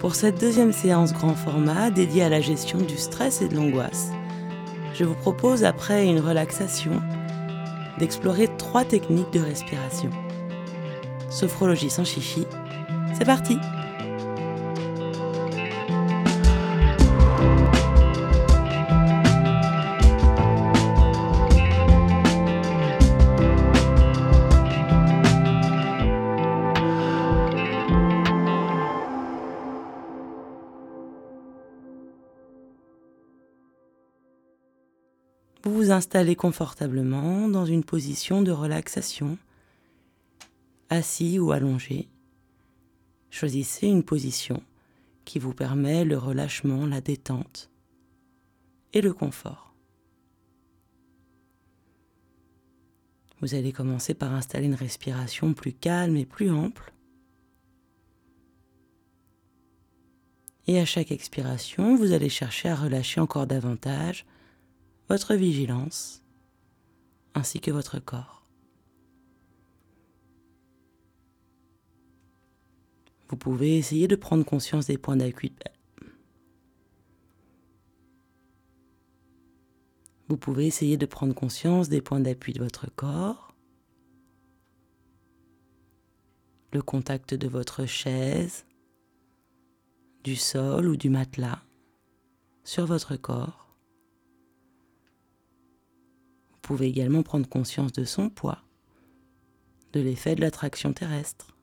Pour cette deuxième séance grand format dédiée à la gestion du stress et de l'angoisse, je vous propose, après une relaxation, d'explorer trois techniques de respiration. Sophrologie sans chichi, c'est parti! Installez confortablement dans une position de relaxation, assis ou allongé. Choisissez une position qui vous permet le relâchement, la détente et le confort. Vous allez commencer par installer une respiration plus calme et plus ample. Et à chaque expiration, vous allez chercher à relâcher encore davantage votre vigilance ainsi que votre corps. Vous pouvez essayer de prendre conscience des points d'appui. Vous pouvez essayer de prendre conscience des points d'appui de votre corps, le contact de votre chaise, du sol ou du matelas sur votre corps. Pouvez également prendre conscience de son poids, de l'effet de l'attraction terrestre.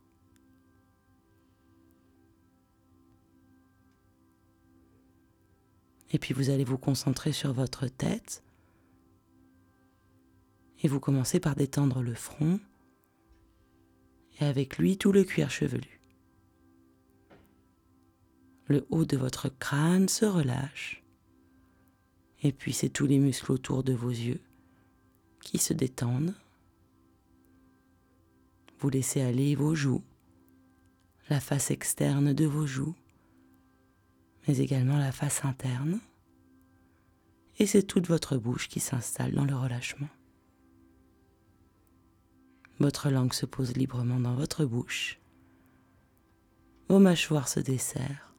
Et puis vous allez vous concentrer sur votre tête et vous commencez par détendre le front et avec lui tout le cuir chevelu. Le haut de votre crâne se relâche et puis c'est tous les muscles autour de vos yeux qui se détendent. Vous laissez aller vos joues, la face externe de vos joues, mais également la face interne. Et c'est toute votre bouche qui s'installe dans le relâchement. Votre langue se pose librement dans votre bouche. Vos mâchoires se desserrent.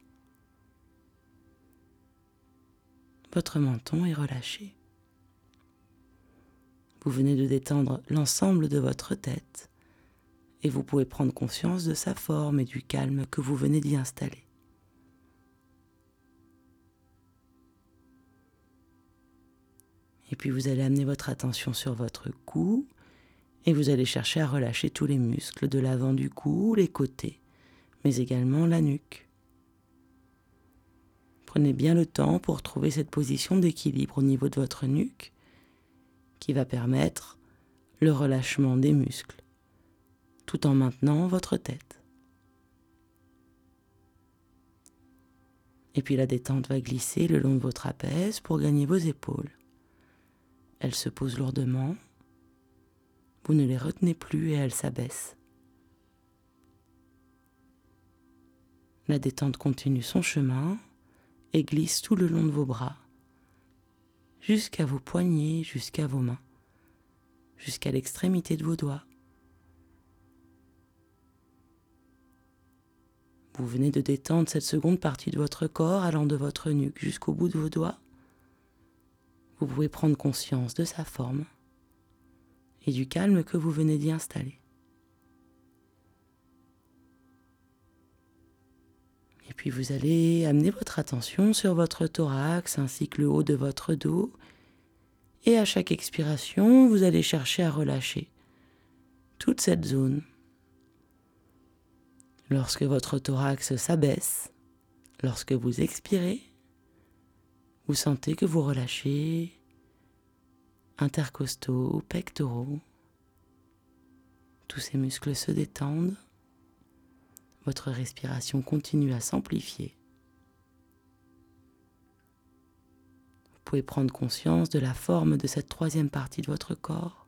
Votre menton est relâché. Venez de détendre l'ensemble de votre tête et vous pouvez prendre conscience de sa forme et du calme que vous venez d'y installer. Et puis vous allez amener votre attention sur votre cou et vous allez chercher à relâcher tous les muscles de l'avant du cou, les côtés, mais également la nuque. Prenez bien le temps pour trouver cette position d'équilibre au niveau de votre nuque qui va permettre le relâchement des muscles tout en maintenant votre tête. Et puis la détente va glisser le long de vos trapèzes pour gagner vos épaules. Elles se posent lourdement, vous ne les retenez plus et elles s'abaissent. La détente continue son chemin et glisse tout le long de vos bras jusqu'à vos poignets, jusqu'à vos mains, jusqu'à l'extrémité de vos doigts. Vous venez de détendre cette seconde partie de votre corps allant de votre nuque jusqu'au bout de vos doigts. Vous pouvez prendre conscience de sa forme et du calme que vous venez d'y installer. Et puis vous allez amener votre attention sur votre thorax ainsi que le haut de votre dos. Et à chaque expiration, vous allez chercher à relâcher toute cette zone. Lorsque votre thorax s'abaisse, lorsque vous expirez, vous sentez que vous relâchez intercostaux, pectoraux. Tous ces muscles se détendent votre respiration continue à s'amplifier. Vous pouvez prendre conscience de la forme de cette troisième partie de votre corps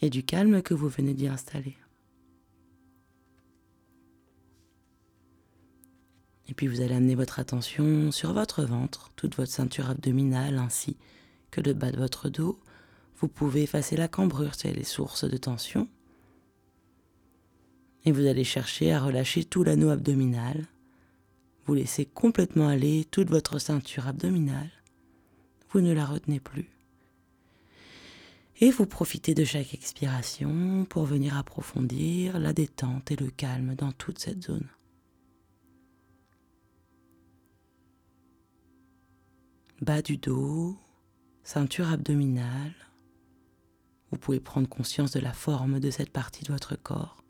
et du calme que vous venez d'y installer. Et puis vous allez amener votre attention sur votre ventre, toute votre ceinture abdominale ainsi que le bas de votre dos. Vous pouvez effacer la cambrure, c'est les sources de tension Et vous allez chercher à relâcher tout l'anneau abdominal. Vous laissez complètement aller toute votre ceinture abdominale. Vous ne la retenez plus. Et vous profitez de chaque expiration pour venir approfondir la détente et le calme dans toute cette zone. Bas du dos, ceinture abdominale. Vous pouvez prendre conscience de la forme de cette partie de votre corps,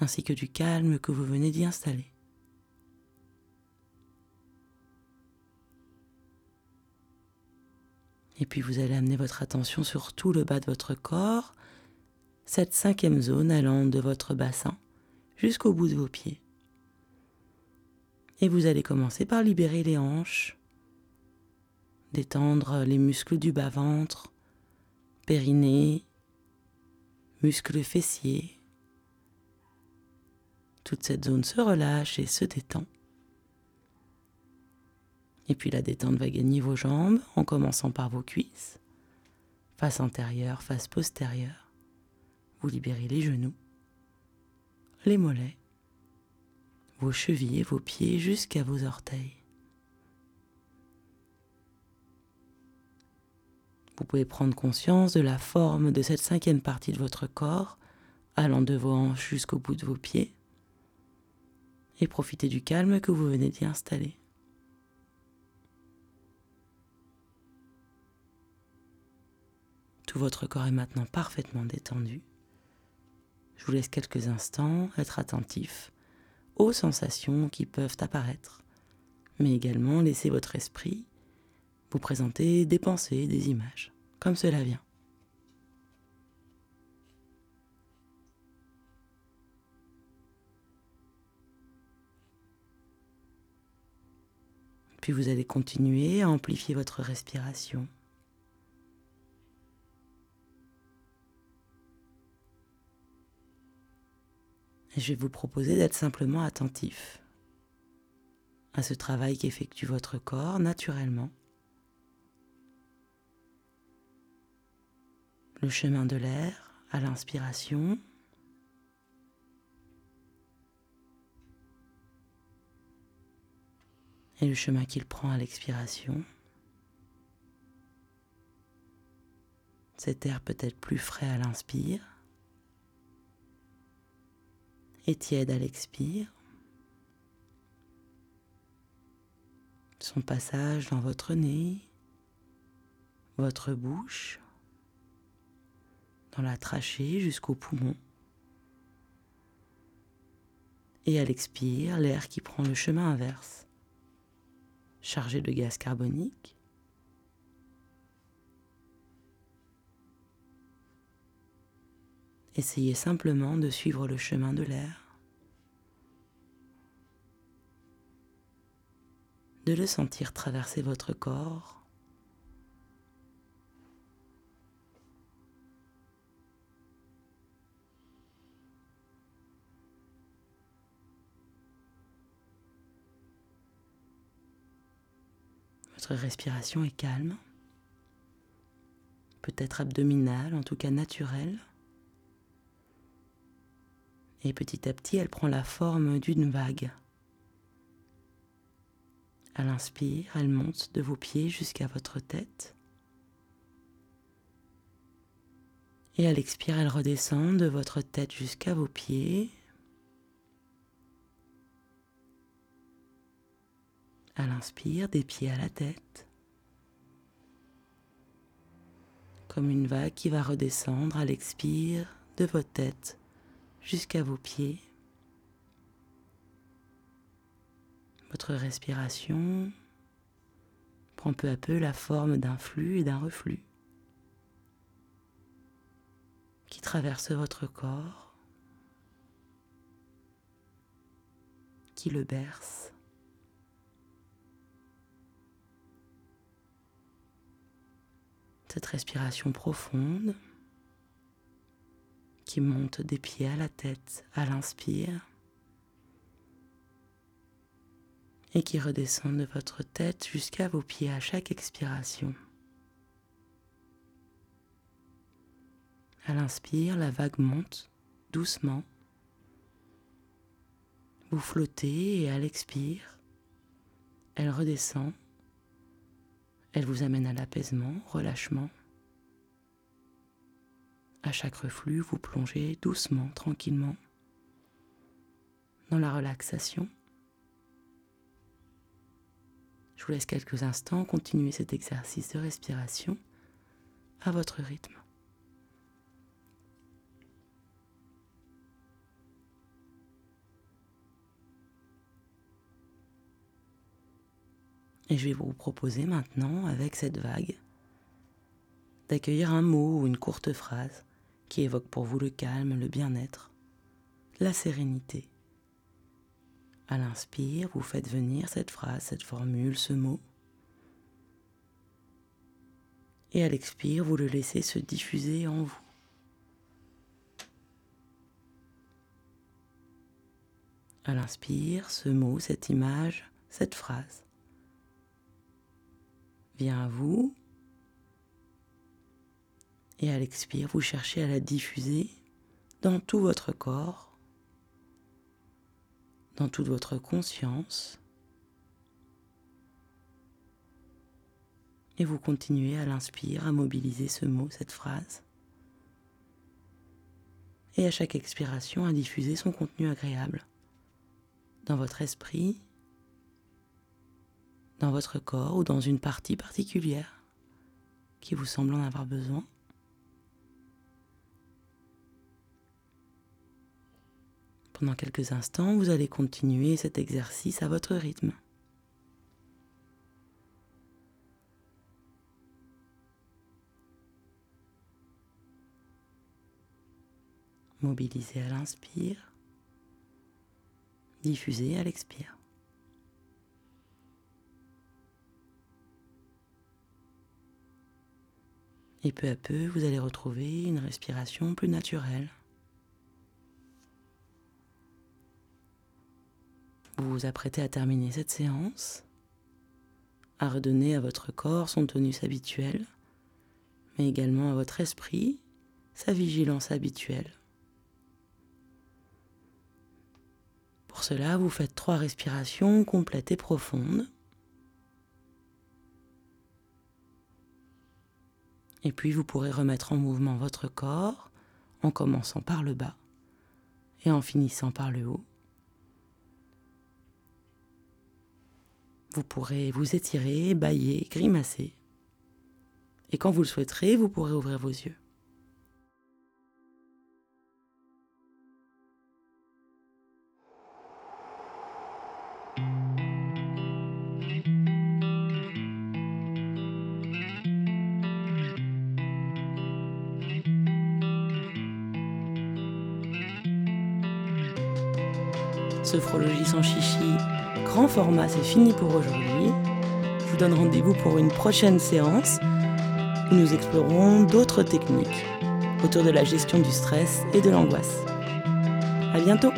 ainsi que du calme que vous venez d'y installer. Et puis vous allez amener votre attention sur tout le bas de votre corps, cette cinquième zone allant de votre bassin jusqu'au bout de vos pieds. Et vous allez commencer par libérer les hanches, détendre les muscles du bas-ventre, périnée, muscles fessiers. Toute cette zone se relâche et se détend. Et puis la détente va gagner vos jambes en commençant par vos cuisses, face antérieure, face postérieure. Vous libérez les genoux, les mollets, vos chevilles et vos pieds jusqu'à vos orteils. Vous pouvez prendre conscience de la forme de cette cinquième partie de votre corps, allant de vos hanches jusqu'au bout de vos pieds, et profitez du calme que vous venez d'y installer. Tout votre corps est maintenant parfaitement détendu. Je vous laisse quelques instants être attentif aux sensations qui peuvent apparaître, mais également laisser votre esprit vous présenter des pensées, des images, comme cela vient. Puis vous allez continuer à amplifier votre respiration Et je vais vous proposer d'être simplement attentif à ce travail qu'effectue votre corps naturellement. Le chemin de l'air à l'inspiration. Et le chemin qu'il prend à l'expiration. Cet air peut être plus frais à l'inspire et tiède à l'expire. Son passage dans votre nez, votre bouche, dans la trachée jusqu'au poumon. Et à l'expire, l'air qui prend le chemin inverse, chargé de gaz carbonique. Essayez simplement de suivre le chemin de l'air, de le sentir traverser votre corps. Votre respiration est calme, peut-être abdominale, en tout cas naturelle. Et petit à petit, elle prend la forme d'une vague. À l'inspire, elle monte de vos pieds jusqu'à votre tête. Et à l'expire, elle redescend de votre tête jusqu'à vos pieds. À l'inspire, des pieds à la tête. Comme une vague qui va redescendre à l'expire de votre tête jusqu'à vos pieds. Votre respiration prend peu à peu la forme d'un flux et d'un reflux qui traverse votre corps, qui le berce. Cette respiration profonde qui monte des pieds à la tête à l'inspire et qui redescend de votre tête jusqu'à vos pieds à chaque expiration. À l'inspire, la vague monte doucement. Vous flottez et à l'expire, elle redescend. Elle vous amène à l'apaisement, relâchement. À chaque reflux, vous plongez doucement, tranquillement dans la relaxation. Je vous laisse quelques instants continuer cet exercice de respiration à votre rythme. Et je vais vous proposer maintenant, avec cette vague, d'accueillir un mot ou une courte phrase qui évoque pour vous le calme, le bien-être, la sérénité. À l'inspire, vous faites venir cette phrase, cette formule, ce mot. Et à l'expire, vous le laissez se diffuser en vous. À l'inspire, ce mot, cette image, cette phrase vient à vous. Et à l'expire, vous cherchez à la diffuser dans tout votre corps, dans toute votre conscience. Et vous continuez à l'inspire, à mobiliser ce mot, cette phrase. Et à chaque expiration, à diffuser son contenu agréable dans votre esprit, dans votre corps ou dans une partie particulière qui vous semble en avoir besoin. Pendant quelques instants, vous allez continuer cet exercice à votre rythme. Mobilisez à l'inspire, diffusez à l'expire. Et peu à peu, vous allez retrouver une respiration plus naturelle. Vous vous apprêtez à terminer cette séance, à redonner à votre corps son tonus habituel, mais également à votre esprit sa vigilance habituelle. Pour cela, vous faites trois respirations complètes et profondes. Et puis vous pourrez remettre en mouvement votre corps en commençant par le bas et en finissant par le haut. Vous pourrez vous étirer, bailler, grimacer. Et quand vous le souhaiterez, vous pourrez ouvrir vos yeux. Sophrologie sans chichi, grand format, c'est fini pour aujourd'hui. Je vous donne rendez-vous pour une prochaine séance où nous explorerons d'autres techniques autour de la gestion du stress et de l'angoisse. À bientôt!